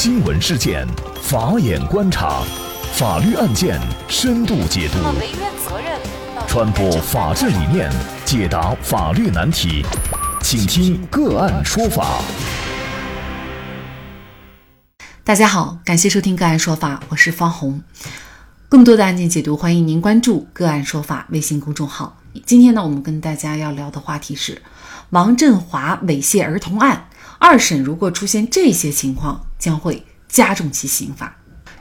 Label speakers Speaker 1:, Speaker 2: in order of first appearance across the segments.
Speaker 1: 新闻事件，法眼观察，法律案件深度解读，传播法治理念，解答法律难题，请听个案说法。
Speaker 2: 大家好，感谢收听个案说法，我是方红。更多的案件解读，欢迎您关注“个案说法”微信公众号。今天呢，我们跟大家要聊的话题是王振华猥亵儿童案。二审如果出现这些情况，将会加重其刑罚。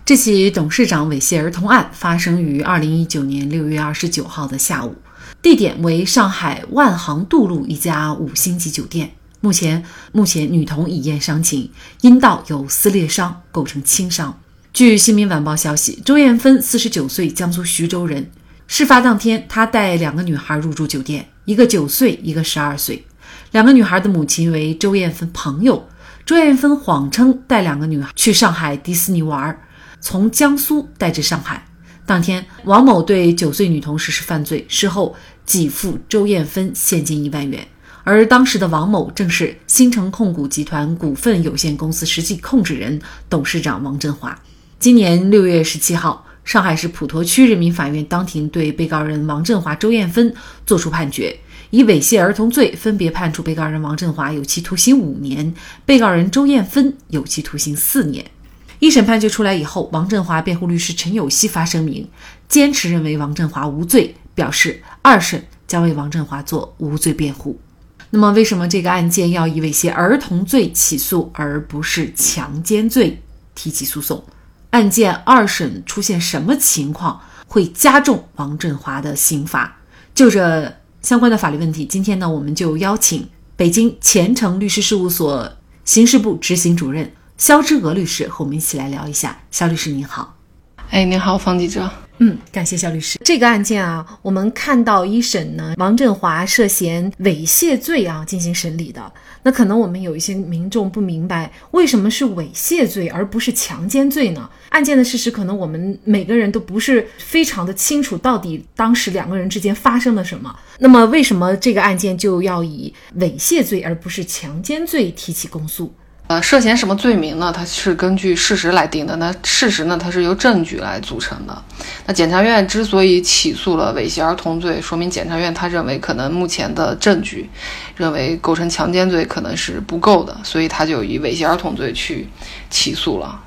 Speaker 2: 这起董事长猥亵儿童案发生于二零一九年六月二十九号的下午，地点为上海万航渡路一家五星级酒店。目前，目前女童已验伤情，阴道有撕裂伤，构成轻伤。据《新民晚报》消息，周艳芬四十九岁，江苏徐州人。事发当天，她带两个女孩入住酒店，一个九岁，一个十二岁。两个女孩的母亲为周艳芬朋友，周艳芬谎称带两个女孩去上海迪士尼玩，从江苏带至上海。当天，王某对九岁女童实施犯罪，事后给付周艳芬现金一万元。而当时的王某正是新城控股集团股份有限公司实际控制人、董事长王振华。今年六月十七号，上海市普陀区人民法院当庭对被告人王振华、周艳芬作出判决。以猥亵儿童罪，分别判处被告人王振华有期徒刑五年，被告人周艳芬有期徒刑四年。一审判决出来以后，王振华辩护律师陈有希发声明，坚持认为王振华无罪，表示二审将为王振华做无罪辩护。那么，为什么这个案件要以猥亵儿童罪起诉，而不是强奸罪提起诉讼？案件二审出现什么情况会加重王振华的刑罚？就这。相关的法律问题，今天呢，我们就邀请北京前程律师事务所刑事部执行主任肖之娥律师和我们一起来聊一下。肖律师您好，
Speaker 3: 哎，您好，方记者。
Speaker 2: 嗯，感谢肖律师。这个案件啊，我们看到一审呢，王振华涉嫌猥亵罪啊进行审理的。那可能我们有一些民众不明白，为什么是猥亵罪而不是强奸罪呢？案件的事实可能我们每个人都不是非常的清楚，到底当时两个人之间发生了什么。那么为什么这个案件就要以猥亵罪而不是强奸罪提起公诉？
Speaker 3: 呃，涉嫌什么罪名呢？它是根据事实来定的。那事实呢？它是由证据来组成的。那检察院之所以起诉了猥亵儿童罪，说明检察院他认为可能目前的证据，认为构成强奸罪可能是不够的，所以他就以猥亵儿童罪去起诉了。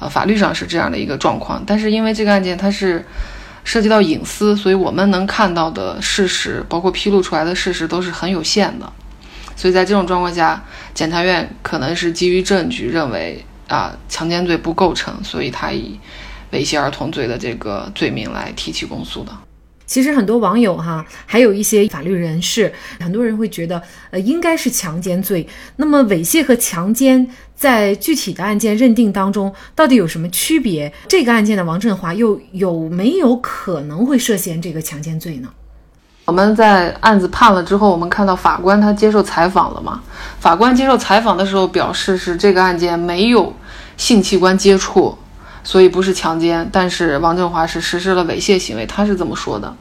Speaker 3: 呃，法律上是这样的一个状况。但是因为这个案件它是涉及到隐私，所以我们能看到的事实，包括披露出来的事实都是很有限的。所以在这种状况下，检察院可能是基于证据认为啊强奸罪不构成，所以他以猥亵儿童罪的这个罪名来提起公诉的。
Speaker 2: 其实很多网友哈，还有一些法律人士，很多人会觉得呃应该是强奸罪。那么猥亵和强奸在具体的案件认定当中到底有什么区别？这个案件的王振华又有没有可能会涉嫌这个强奸罪呢？
Speaker 3: 我们在案子判了之后，我们看到法官他接受采访了嘛？法官接受采访的时候表示是这个案件没有性器官接触，所以不是强奸。但是王振华是实施了猥亵行为，他是这么说的。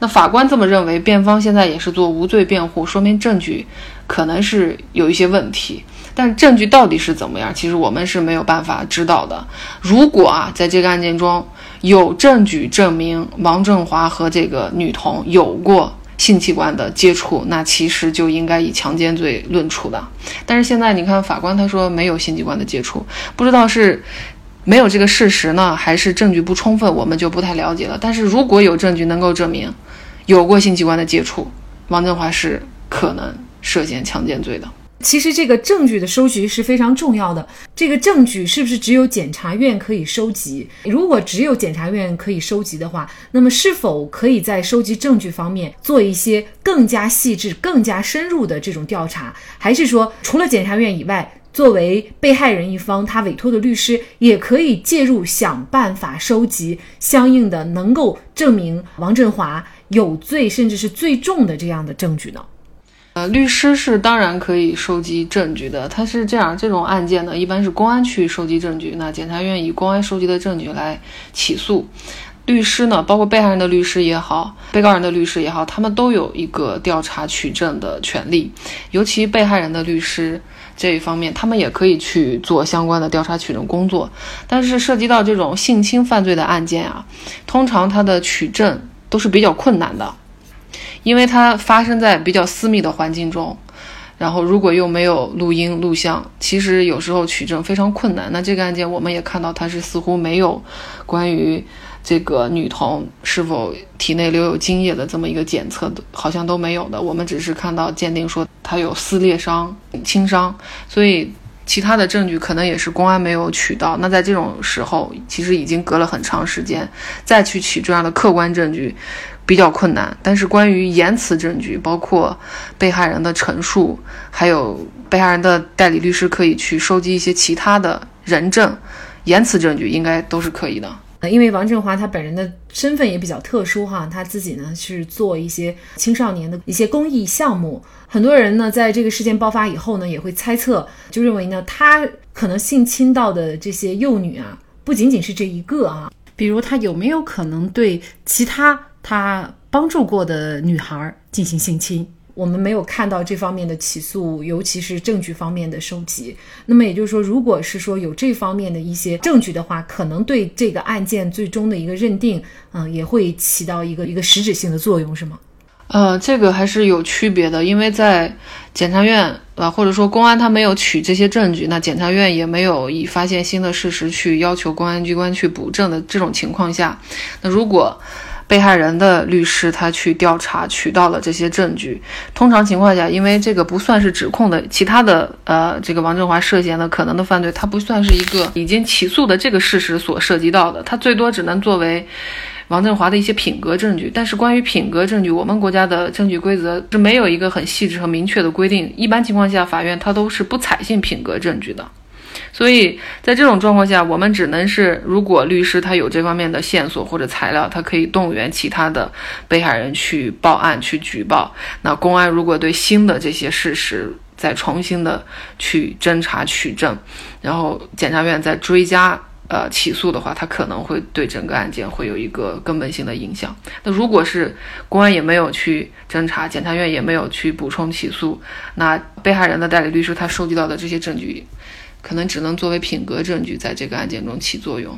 Speaker 3: 那法官这么认为，辩方现在也是做无罪辩护，说明证据可能是有一些问题。但证据到底是怎么样，其实我们是没有办法知道的。如果啊，在这个案件中，有证据证明王振华和这个女童有过性器官的接触，那其实就应该以强奸罪论处的。但是现在你看，法官他说没有性器官的接触，不知道是没有这个事实呢，还是证据不充分，我们就不太了解了。但是如果有证据能够证明有过性器官的接触，王振华是可能涉嫌强奸罪的。
Speaker 2: 其实这个证据的收集是非常重要的。这个证据是不是只有检察院可以收集？如果只有检察院可以收集的话，那么是否可以在收集证据方面做一些更加细致、更加深入的这种调查？还是说，除了检察院以外，作为被害人一方，他委托的律师也可以介入，想办法收集相应的能够证明王振华有罪，甚至是最重的这样的证据呢？
Speaker 3: 呃，律师是当然可以收集证据的。他是这样，这种案件呢，一般是公安去收集证据，那检察院以公安收集的证据来起诉。律师呢，包括被害人的律师也好，被告人的律师也好，他们都有一个调查取证的权利。尤其被害人的律师，这一方面，他们也可以去做相关的调查取证工作。但是涉及到这种性侵犯罪的案件啊，通常它的取证都是比较困难的，因为它发生在比较私密的环境中，然后如果又没有录音录像，其实有时候取证非常困难。那这个案件我们也看到，它是似乎没有关于。这个女童是否体内留有精液的这么一个检测，好像都没有的。我们只是看到鉴定说她有撕裂伤、轻伤，所以其他的证据可能也是公安没有取到。那在这种时候，其实已经隔了很长时间，再去取这样的客观证据比较困难。但是关于言辞证据，包括被害人的陈述，还有被害人的代理律师可以去收集一些其他的人证、言辞证据，应该都是可以的。
Speaker 2: 因为王振华他本人的身份也比较特殊哈，他自己呢是做一些青少年的一些公益项目，很多人呢在这个事件爆发以后呢，也会猜测，就认为呢他可能性侵到的这些幼女啊，不仅仅是这一个啊，比如他有没有可能对其他他帮助过的女孩进行性侵？我们没有看到这方面的起诉，尤其是证据方面的收集。那么也就是说，如果是说有这方面的一些证据的话，可能对这个案件最终的一个认定，嗯，也会起到一个一个实质性的作用，是吗？
Speaker 3: 呃，这个还是有区别的，因为在检察院啊，或者说公安他没有取这些证据，那检察院也没有以发现新的事实去要求公安机关去补证的这种情况下，那如果。被害人的律师他去调查取到了这些证据，通常情况下，因为这个不算是指控的，其他的呃，这个王振华涉嫌的可能的犯罪，它不算是一个已经起诉的这个事实所涉及到的，它最多只能作为王振华的一些品格证据。但是关于品格证据，我们国家的证据规则是没有一个很细致和明确的规定，一般情况下，法院它都是不采信品格证据的。所以在这种状况下，我们只能是，如果律师他有这方面的线索或者材料，他可以动员其他的被害人去报案、去举报。那公安如果对新的这些事实再重新的去侦查取证，然后检察院再追加呃起诉的话，他可能会对整个案件会有一个根本性的影响。那如果是公安也没有去侦查，检察院也没有去补充起诉，那被害人的代理律师他收集到的这些证据。可能只能作为品格证据，在这个案件中起作用。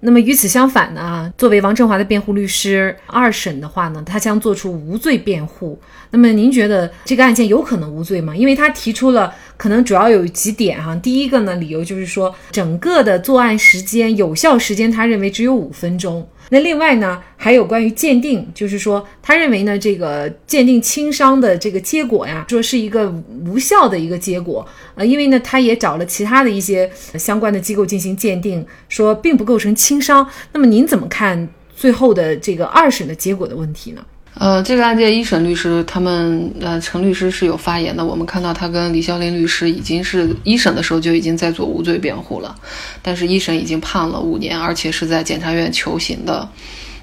Speaker 2: 那么与此相反呢？作为王振华的辩护律师，二审的话呢，他将做出无罪辩护。那么您觉得这个案件有可能无罪吗？因为他提出了可能主要有几点哈。第一个呢，理由就是说整个的作案时间有效时间，他认为只有五分钟。那另外呢，还有关于鉴定，就是说，他认为呢，这个鉴定轻伤的这个结果呀，说是一个无效的一个结果，呃，因为呢，他也找了其他的一些相关的机构进行鉴定，说并不构成轻伤。那么您怎么看最后的这个二审的结果的问题呢？
Speaker 3: 呃，这个案件一审律师他们呃陈律师是有发言的，我们看到他跟李孝林律师已经是一审的时候就已经在做无罪辩护了，但是一审已经判了五年，而且是在检察院求刑的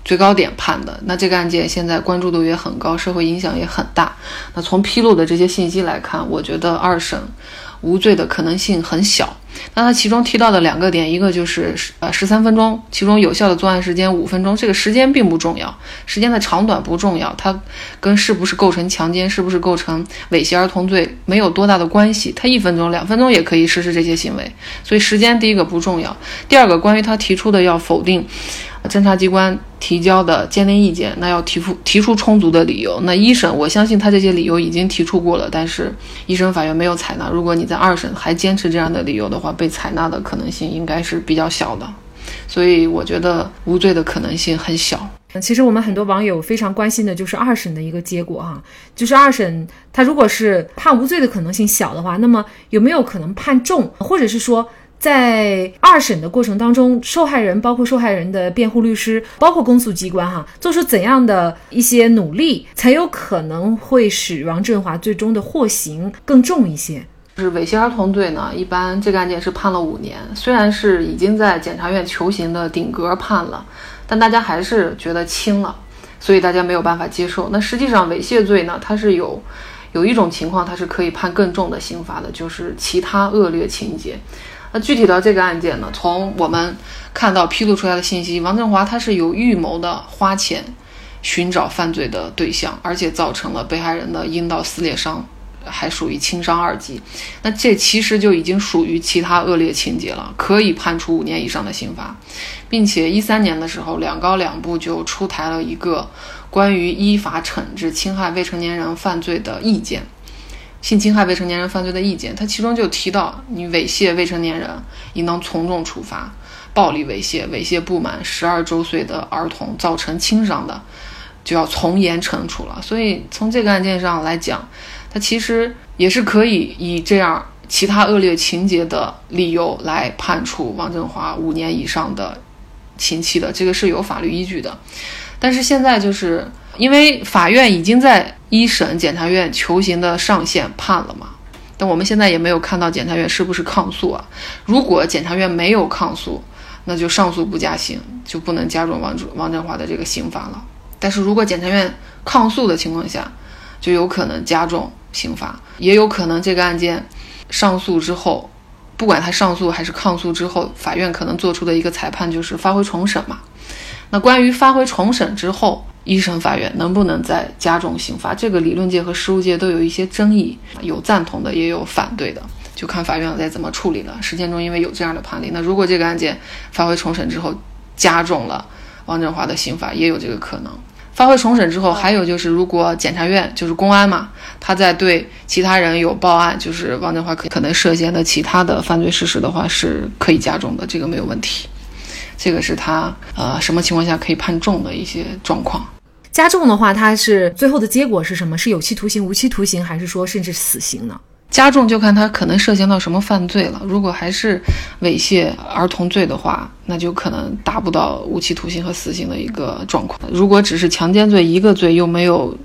Speaker 3: 最高点判的。那这个案件现在关注度也很高，社会影响也很大。那从披露的这些信息来看，我觉得二审无罪的可能性很小。那他其中提到的两个点，一个就是呃十三分钟，其中有效的作案时间五分钟，这个时间并不重要，时间的长短不重要，它跟是不是构成强奸，是不是构成猥亵儿童罪没有多大的关系，他一分钟、两分钟也可以实施这些行为，所以时间第一个不重要。第二个，关于他提出的要否定。侦查机关提交的鉴定意见，那要提出提出充足的理由。那一审，我相信他这些理由已经提出过了，但是一审法院没有采纳。如果你在二审还坚持这样的理由的话，被采纳的可能性应该是比较小的。所以我觉得无罪的可能性很小。
Speaker 2: 其实我们很多网友非常关心的就是二审的一个结果哈，就是二审他如果是判无罪的可能性小的话，那么有没有可能判重，或者是说？在二审的过程当中，受害人包括受害人的辩护律师，包括公诉机关，哈，做出怎样的一些努力，才有可能会使王振华最终的获刑更重一些？
Speaker 3: 就是猥亵儿童罪呢，一般这个案件是判了五年，虽然是已经在检察院求刑的顶格判了，但大家还是觉得轻了，所以大家没有办法接受。那实际上猥亵罪呢，它是有有一种情况，它是可以判更重的刑罚的，就是其他恶劣情节。那具体到这个案件呢？从我们看到披露出来的信息，王振华他是有预谋的花钱寻找犯罪的对象，而且造成了被害人的阴道撕裂伤，还属于轻伤二级。那这其实就已经属于其他恶劣情节了，可以判处五年以上的刑罚，并且一三年的时候，两高两部就出台了一个关于依法惩治侵害未成年人犯罪的意见。性侵害未成年人犯罪的意见，它其中就提到，你猥亵未成年人应当从重处罚，暴力猥亵、猥亵不满十二周岁的儿童造成轻伤的，就要从严惩处了。所以从这个案件上来讲，它其实也是可以以这样其他恶劣情节的理由来判处王振华五年以上的刑期的，这个是有法律依据的。但是现在就是因为法院已经在。一审检察院求刑的上限判了嘛？但我们现在也没有看到检察院是不是抗诉啊？如果检察院没有抗诉，那就上诉不加刑，就不能加重王主王振华的这个刑罚了。但是如果检察院抗诉的情况下，就有可能加重刑罚，也有可能这个案件上诉之后，不管他上诉还是抗诉之后，法院可能做出的一个裁判就是发回重审嘛。那关于发回重审之后，一审法院能不能再加重刑罚？这个理论界和实务界都有一些争议，有赞同的，也有反对的，就看法院再怎么处理了。实践中因为有这样的判例，那如果这个案件发回重审之后加重了王振华的刑罚，也有这个可能。发回重审之后，还有就是如果检察院就是公安嘛，他在对其他人有报案，就是王振华可可能涉嫌的其他的犯罪事实的话，是可以加重的，这个没有问题。这个是他呃什么情况下可以判重的一些状况。
Speaker 2: 加重的话，他是最后的结果是什么？是有期徒刑、无期徒刑，还是说甚至死刑呢？
Speaker 3: 加重就看他可能涉嫌到什么犯罪了。如果还是猥亵儿童罪的话，那就可能达不到无期徒刑和死刑的一个状况。如果只是强奸罪一个罪，又没有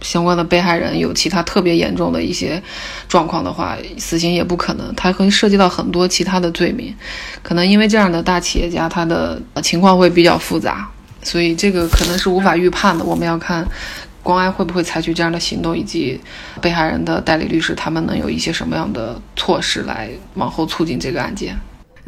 Speaker 3: 相关的被害人有其他特别严重的一些状况的话，死刑也不可能。它会涉及到很多其他的罪名，可能因为这样的大企业家，他的情况会比较复杂。所以这个可能是无法预判的，我们要看公安会不会采取这样的行动，以及被害人的代理律师他们能有一些什么样的措施来往后促进这个案件。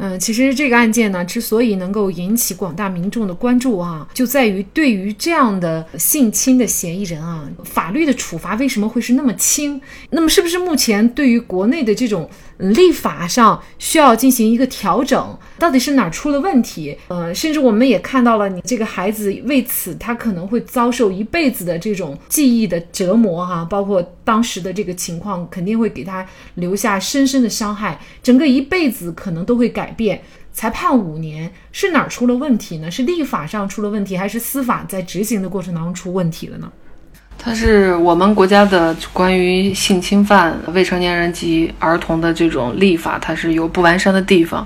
Speaker 2: 嗯，其实这个案件呢，之所以能够引起广大民众的关注啊，就在于对于这样的性侵的嫌疑人啊，法律的处罚为什么会是那么轻？那么是不是目前对于国内的这种立法上需要进行一个调整？到底是哪出了问题？呃，甚至我们也看到了，你这个孩子为此他可能会遭受一辈子的这种记忆的折磨哈，包括当时的这个情况肯定会给他留下深深的伤害，整个一辈子可能都会改。变才判五年，是哪出了问题呢？是立法上出了问题，还是司法在执行的过程当中出问题了呢？
Speaker 3: 它是我们国家的关于性侵犯未成年人及儿童的这种立法，它是有不完善的地方。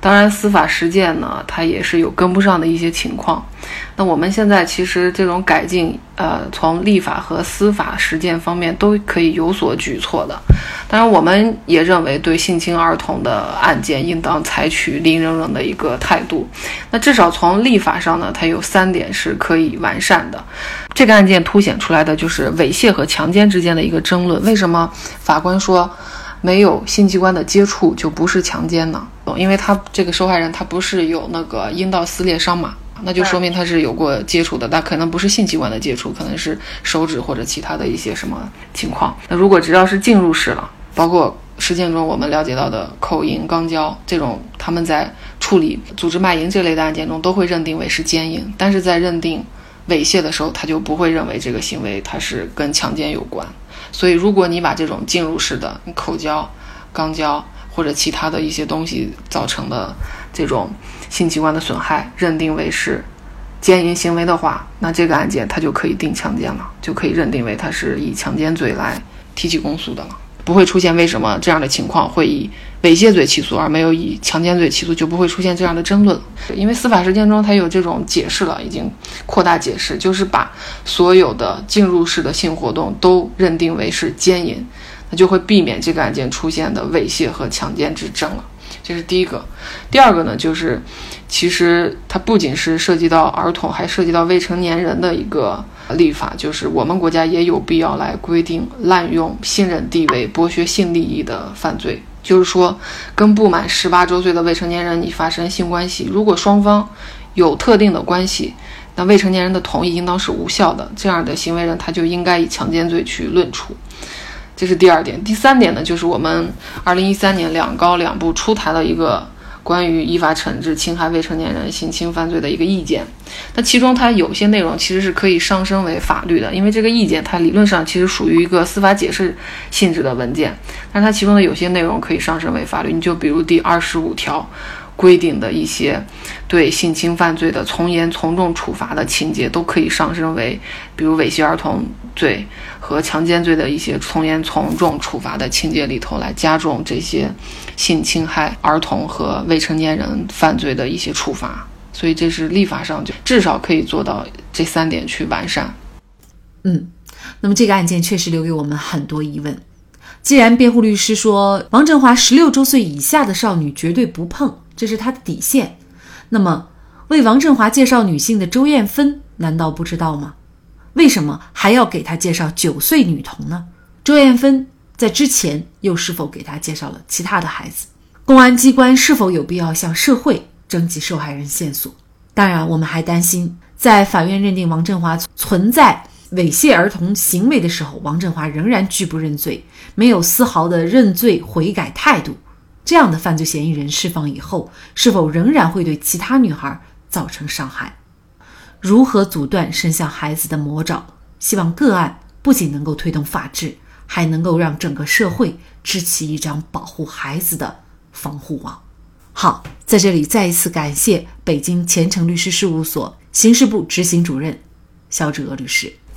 Speaker 3: 当然，司法实践呢，它也是有跟不上的一些情况。那我们现在其实这种改进，呃，从立法和司法实践方面都可以有所举措的。当然，我们也认为对性侵儿童的案件应当采取零容忍的一个态度。那至少从立法上呢，它有三点是可以完善的。这个案件凸显出来的就是猥亵和强奸之间的一个争论。为什么法官说没有性器官的接触就不是强奸呢？因为他这个受害人他不是有那个阴道撕裂伤嘛，那就说明他是有过接触的，但可能不是性器官的接触，可能是手指或者其他的一些什么情况。那如果只要是进入式了。包括实践中我们了解到的口淫、肛交这种，他们在处理组织卖淫这类的案件中都会认定为是奸淫，但是在认定猥亵的时候，他就不会认为这个行为它是跟强奸有关。所以，如果你把这种进入式的口交、肛交或者其他的一些东西造成的这种性器官的损害认定为是奸淫行为的话，那这个案件他就可以定强奸了，就可以认定为他是以强奸罪来提起公诉的了。不会出现为什么这样的情况会以猥亵罪起诉而没有以强奸罪起诉，就不会出现这样的争论。因为司法实践中它有这种解释了，已经扩大解释，就是把所有的进入式的性活动都认定为是奸淫，那就会避免这个案件出现的猥亵和强奸之争了。这是第一个。第二个呢，就是其实它不仅是涉及到儿童，还涉及到未成年人的一个。立法就是我们国家也有必要来规定滥用信任地位剥削性利益的犯罪。就是说，跟不满十八周岁的未成年人你发生性关系，如果双方有特定的关系，那未成年人的同意应当是无效的。这样的行为人他就应该以强奸罪去论处。这是第二点。第三点呢，就是我们二零一三年两高两部出台了一个关于依法惩治侵害未成年人性侵犯罪的一个意见。那其中它有些内容其实是可以上升为法律的，因为这个意见它理论上其实属于一个司法解释性质的文件，但它其中的有些内容可以上升为法律。你就比如第二十五条。规定的一些对性侵犯罪的从严从重处罚的情节，都可以上升为，比如猥亵儿童罪和强奸罪的一些从严从重处罚的情节里头来加重这些性侵害儿童和未成年人犯罪的一些处罚。所以这是立法上就至少可以做到这三点去完善。
Speaker 2: 嗯，那么这个案件确实留给我们很多疑问。既然辩护律师说王振华十六周岁以下的少女绝对不碰。这是他的底线。那么，为王振华介绍女性的周艳芬难道不知道吗？为什么还要给他介绍九岁女童呢？周艳芬在之前又是否给他介绍了其他的孩子？公安机关是否有必要向社会征集受害人线索？当然，我们还担心，在法院认定王振华存在猥亵儿童行为的时候，王振华仍然拒不认罪，没有丝毫的认罪悔改态度。这样的犯罪嫌疑人释放以后，是否仍然会对其他女孩造成伤害？如何阻断伸向孩子的魔爪？希望个案不仅能够推动法治，还能够让整个社会支起一张保护孩子的防护网。好，在这里再一次感谢北京前程律师事务所刑事部执行主任肖志娥律师。